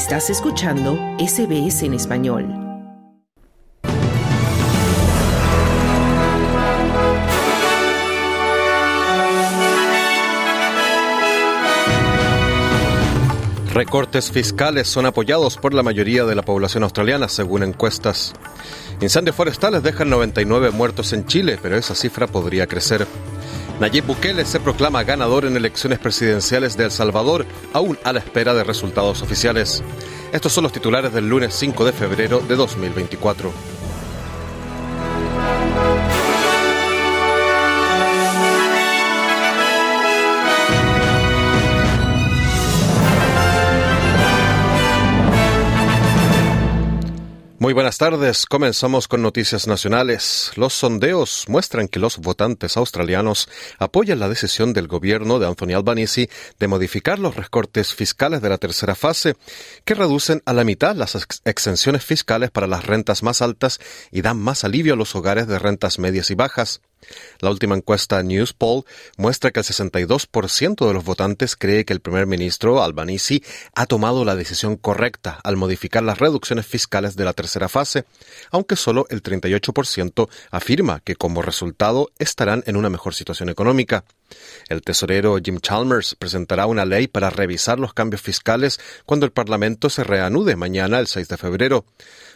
Estás escuchando SBS en español. Recortes fiscales son apoyados por la mayoría de la población australiana, según encuestas. Incendios forestales dejan 99 muertos en Chile, pero esa cifra podría crecer. Nayib Bukele se proclama ganador en elecciones presidenciales de El Salvador, aún a la espera de resultados oficiales. Estos son los titulares del lunes 5 de febrero de 2024. Muy buenas tardes. Comenzamos con noticias nacionales. Los sondeos muestran que los votantes australianos apoyan la decisión del gobierno de Anthony Albanese de modificar los recortes fiscales de la tercera fase, que reducen a la mitad las exenciones fiscales para las rentas más altas y dan más alivio a los hogares de rentas medias y bajas. La última encuesta Newspoll muestra que el 62% de los votantes cree que el primer ministro Albanese ha tomado la decisión correcta al modificar las reducciones fiscales de la tercera fase, aunque solo el 38% afirma que como resultado estarán en una mejor situación económica. El tesorero Jim Chalmers presentará una ley para revisar los cambios fiscales cuando el Parlamento se reanude mañana, el 6 de febrero.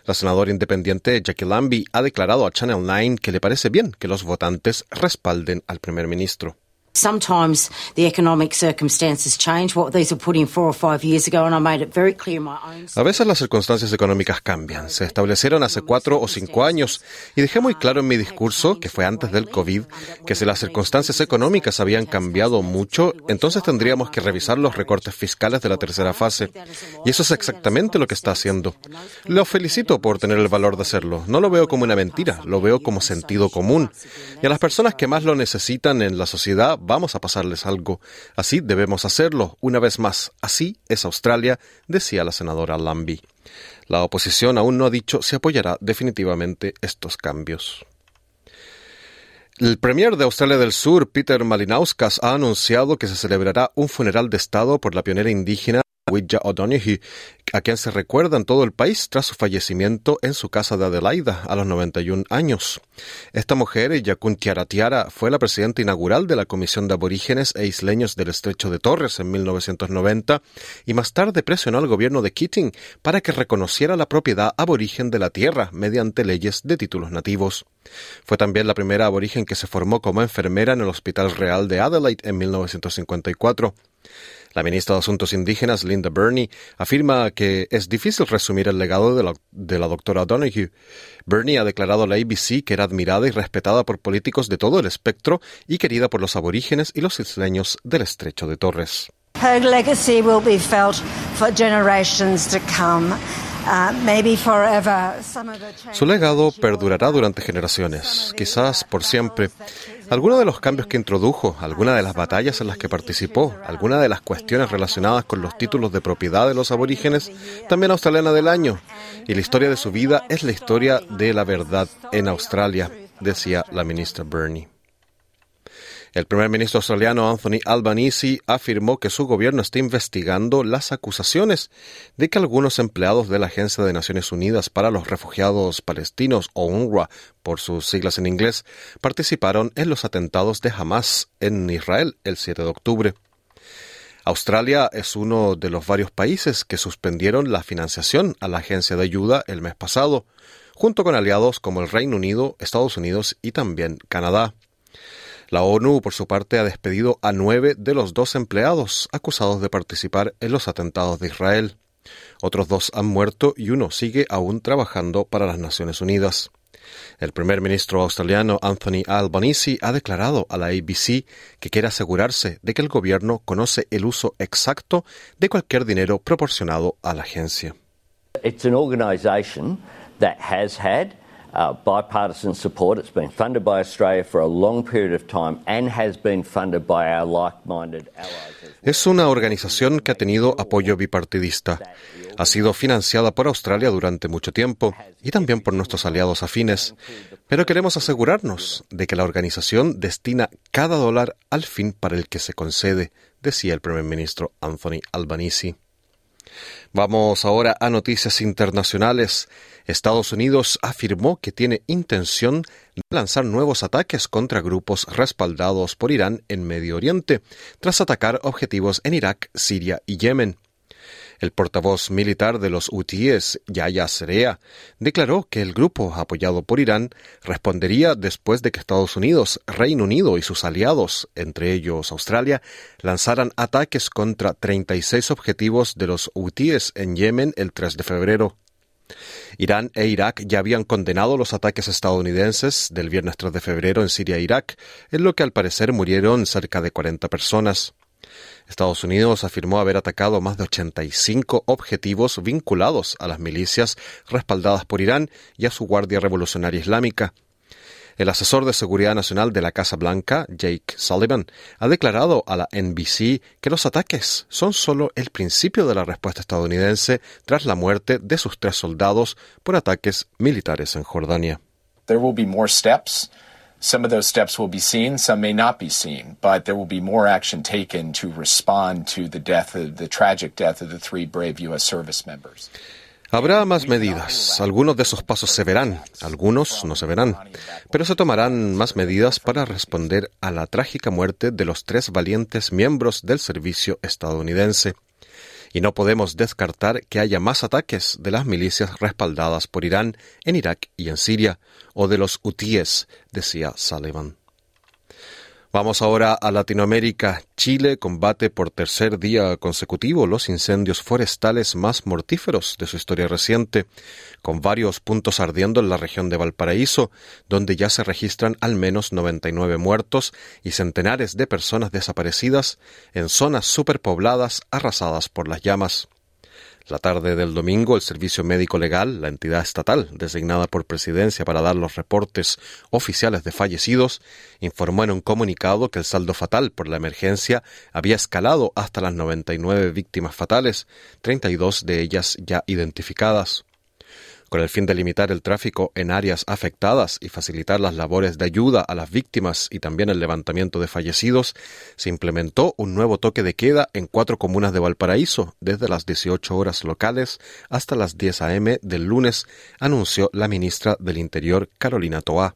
La senadora independiente Jackie Lambie ha declarado a Channel 9 que le parece bien que los votantes respalden al primer ministro. A veces las circunstancias económicas cambian. Se establecieron hace cuatro o cinco años y dejé muy claro en mi discurso, que fue antes del COVID, que si las circunstancias económicas habían cambiado mucho, entonces tendríamos que revisar los recortes fiscales de la tercera fase. Y eso es exactamente lo que está haciendo. Lo felicito por tener el valor de hacerlo. No lo veo como una mentira, lo veo como sentido común. Y a las personas que más lo necesitan en la sociedad vamos a pasarles algo. Así debemos hacerlo. Una vez más, así es Australia, decía la senadora Lambie. La oposición aún no ha dicho si apoyará definitivamente estos cambios. El premier de Australia del Sur, Peter Malinauskas, ha anunciado que se celebrará un funeral de Estado por la pionera indígena A quien se recuerda en todo el país tras su fallecimiento en su casa de Adelaida a los 91 años. Esta mujer, Yakun Tiara Tiara, fue la presidenta inaugural de la Comisión de Aborígenes e Isleños del Estrecho de Torres en 1990 y más tarde presionó al gobierno de Keating para que reconociera la propiedad aborigen de la tierra mediante leyes de títulos nativos. Fue también la primera aborigen que se formó como enfermera en el Hospital Real de Adelaide en 1954. La ministra de Asuntos Indígenas, Linda Burney, afirma que es difícil resumir el legado de la, de la doctora Donoghue. Burney ha declarado a la ABC que era admirada y respetada por políticos de todo el espectro y querida por los aborígenes y los isleños del estrecho de Torres. Her legacy will be felt for generations to come. Su legado perdurará durante generaciones, quizás por siempre. Algunos de los cambios que introdujo, algunas de las batallas en las que participó, algunas de las cuestiones relacionadas con los títulos de propiedad de los aborígenes, también australiana del año. Y la historia de su vida es la historia de la verdad en Australia, decía la ministra Bernie. El primer ministro australiano Anthony Albanese afirmó que su gobierno está investigando las acusaciones de que algunos empleados de la Agencia de Naciones Unidas para los Refugiados Palestinos, o UNRWA por sus siglas en inglés, participaron en los atentados de Hamas en Israel el 7 de octubre. Australia es uno de los varios países que suspendieron la financiación a la agencia de ayuda el mes pasado, junto con aliados como el Reino Unido, Estados Unidos y también Canadá. La ONU, por su parte, ha despedido a nueve de los dos empleados acusados de participar en los atentados de Israel. Otros dos han muerto y uno sigue aún trabajando para las Naciones Unidas. El primer ministro australiano Anthony Albanese ha declarado a la ABC que quiere asegurarse de que el gobierno conoce el uso exacto de cualquier dinero proporcionado a la agencia. It's an organization that has had uh, bipartisan support. It's been funded by Australia for a long period of time and has been funded by our like-minded allies. Es una organización que ha tenido apoyo bipartidista. Ha sido financiada por Australia durante mucho tiempo y también por nuestros aliados afines. Pero queremos asegurarnos de que la organización destina cada dólar al fin para el que se concede, decía el primer ministro Anthony Albanese. Vamos ahora a noticias internacionales. Estados Unidos afirmó que tiene intención de lanzar nuevos ataques contra grupos respaldados por Irán en Medio Oriente, tras atacar objetivos en Irak, Siria y Yemen. El portavoz militar de los hutíes, Yahya Serea, declaró que el grupo apoyado por Irán respondería después de que Estados Unidos, Reino Unido y sus aliados, entre ellos Australia, lanzaran ataques contra 36 objetivos de los hutíes en Yemen el 3 de febrero. Irán e Irak ya habían condenado los ataques estadounidenses del viernes 3 de febrero en Siria e Irak, en lo que al parecer murieron cerca de 40 personas. Estados Unidos afirmó haber atacado más de 85 objetivos vinculados a las milicias respaldadas por Irán y a su Guardia Revolucionaria Islámica. El asesor de seguridad nacional de la Casa Blanca, Jake Sullivan, ha declarado a la NBC que los ataques son solo el principio de la respuesta estadounidense tras la muerte de sus tres soldados por ataques militares en Jordania. Some of those steps will be seen, some may not be seen, but there will be more action taken to respond to the death of the tragic death of the three brave U.S. service members. Habrá más medidas. Algunos de esos pasos se verán, algunos no se verán. Pero se tomarán más medidas para responder a la trágica muerte de los tres valientes miembros del servicio estadounidense. Y no podemos descartar que haya más ataques de las milicias respaldadas por Irán en Irak y en Siria, o de los hutíes, decía Sullivan. Vamos ahora a Latinoamérica. Chile combate por tercer día consecutivo los incendios forestales más mortíferos de su historia reciente, con varios puntos ardiendo en la región de Valparaíso, donde ya se registran al menos 99 muertos y centenares de personas desaparecidas en zonas superpobladas arrasadas por las llamas. La tarde del domingo, el Servicio Médico Legal, la entidad estatal designada por Presidencia para dar los reportes oficiales de fallecidos, informó en un comunicado que el saldo fatal por la emergencia había escalado hasta las 99 víctimas fatales, 32 de ellas ya identificadas. Con el fin de limitar el tráfico en áreas afectadas y facilitar las labores de ayuda a las víctimas y también el levantamiento de fallecidos, se implementó un nuevo toque de queda en cuatro comunas de Valparaíso desde las 18 horas locales hasta las 10 a.m. del lunes, anunció la ministra del Interior Carolina Toá.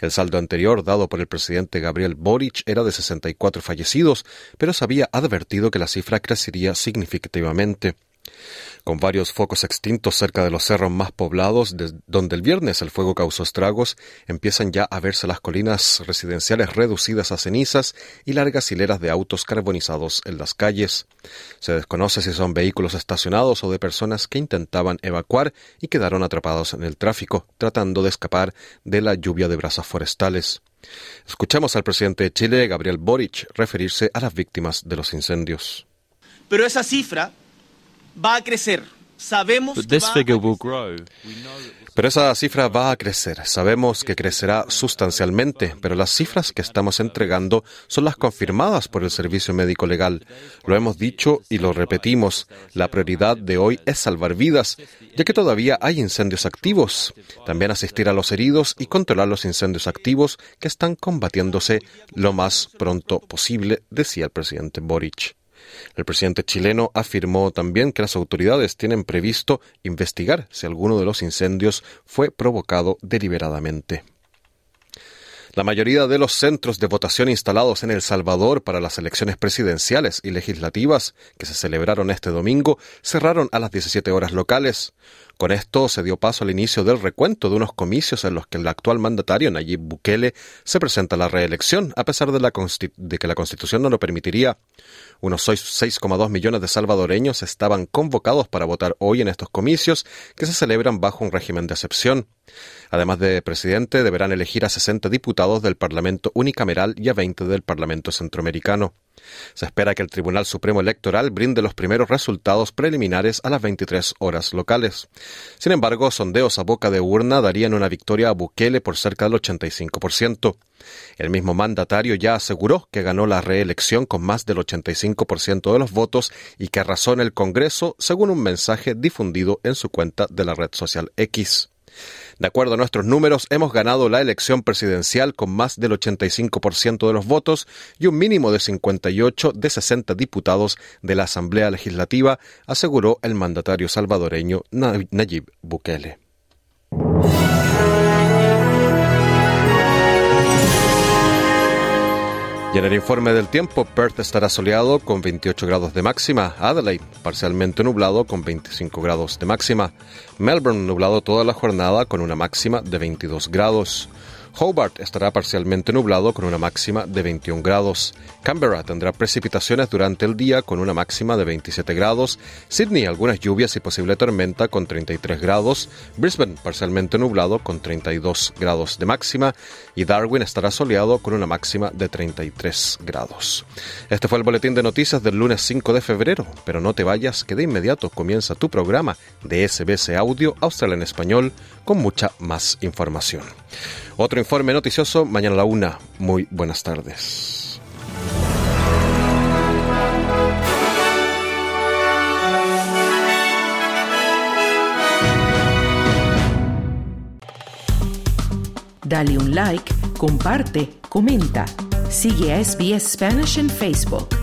El saldo anterior dado por el presidente Gabriel Boric era de 64 fallecidos, pero se había advertido que la cifra crecería significativamente con varios focos extintos cerca de los cerros más poblados, donde el viernes el fuego causó estragos, empiezan ya a verse las colinas residenciales reducidas a cenizas y largas hileras de autos carbonizados en las calles. Se desconoce si son vehículos estacionados o de personas que intentaban evacuar y quedaron atrapados en el tráfico, tratando de escapar de la lluvia de brasas forestales. Escuchamos al presidente de Chile, Gabriel Boric, referirse a las víctimas de los incendios. Pero esa cifra va a crecer. Sabemos que va a Pero esa cifra va a crecer. Sabemos que crecerá sustancialmente, pero las cifras que estamos entregando son las confirmadas por el Servicio Médico Legal. Lo hemos dicho y lo repetimos. La prioridad de hoy es salvar vidas, ya que todavía hay incendios activos. También asistir a los heridos y controlar los incendios activos que están combatiéndose lo más pronto posible, decía el presidente Boric. El presidente chileno afirmó también que las autoridades tienen previsto investigar si alguno de los incendios fue provocado deliberadamente. La mayoría de los centros de votación instalados en El Salvador para las elecciones presidenciales y legislativas que se celebraron este domingo cerraron a las 17 horas locales. Con esto se dio paso al inicio del recuento de unos comicios en los que el actual mandatario Nayib Bukele se presenta a la reelección, a pesar de, que la Constitución no lo permitiría. Unos 6,2 millones de salvadoreños estaban convocados para votar hoy en estos comicios que se celebran bajo un régimen de excepción. Además de presidente, deberán elegir a 60 diputados del Parlamento unicameral y a 20 del Parlamento centroamericano. Se espera que el Tribunal Supremo Electoral brinde los primeros resultados preliminares a las 23 horas locales. Sin embargo, sondeos a boca de urna darían una victoria a Bukele por cerca del 85%. El mismo mandatario ya aseguró que ganó la reelección con más del 85% de los votos y que arrasó en el Congreso, según un mensaje difundido en su cuenta de la red social X. De acuerdo a nuestros números, hemos ganado la elección presidencial con más del 85% de los votos y un mínimo de 58 de 60 diputados de la Asamblea Legislativa, aseguró el mandatario salvadoreño Nayib Bukele. En el informe del tiempo, Perth estará soleado con 28 grados de máxima, Adelaide parcialmente nublado con 25 grados de máxima, Melbourne nublado toda la jornada con una máxima de 22 grados, Hobart estará parcialmente nublado con una máxima de 21 grados. Canberra tendrá precipitaciones durante el día con una máxima de 27 grados. Sydney algunas lluvias y posible tormenta con 33 grados. Brisbane parcialmente nublado con 32 grados de máxima. Y Darwin estará soleado con una máxima de 33 grados. Este fue el boletín de noticias del lunes 5 de febrero. Pero no te vayas, que de inmediato comienza tu programa de SBS Audio Australia en Español con mucha más información. Otro informe noticioso mañana a la una. Muy buenas tardes. Dale un like, comparte, comenta. Sigue a SBS Spanish en Facebook.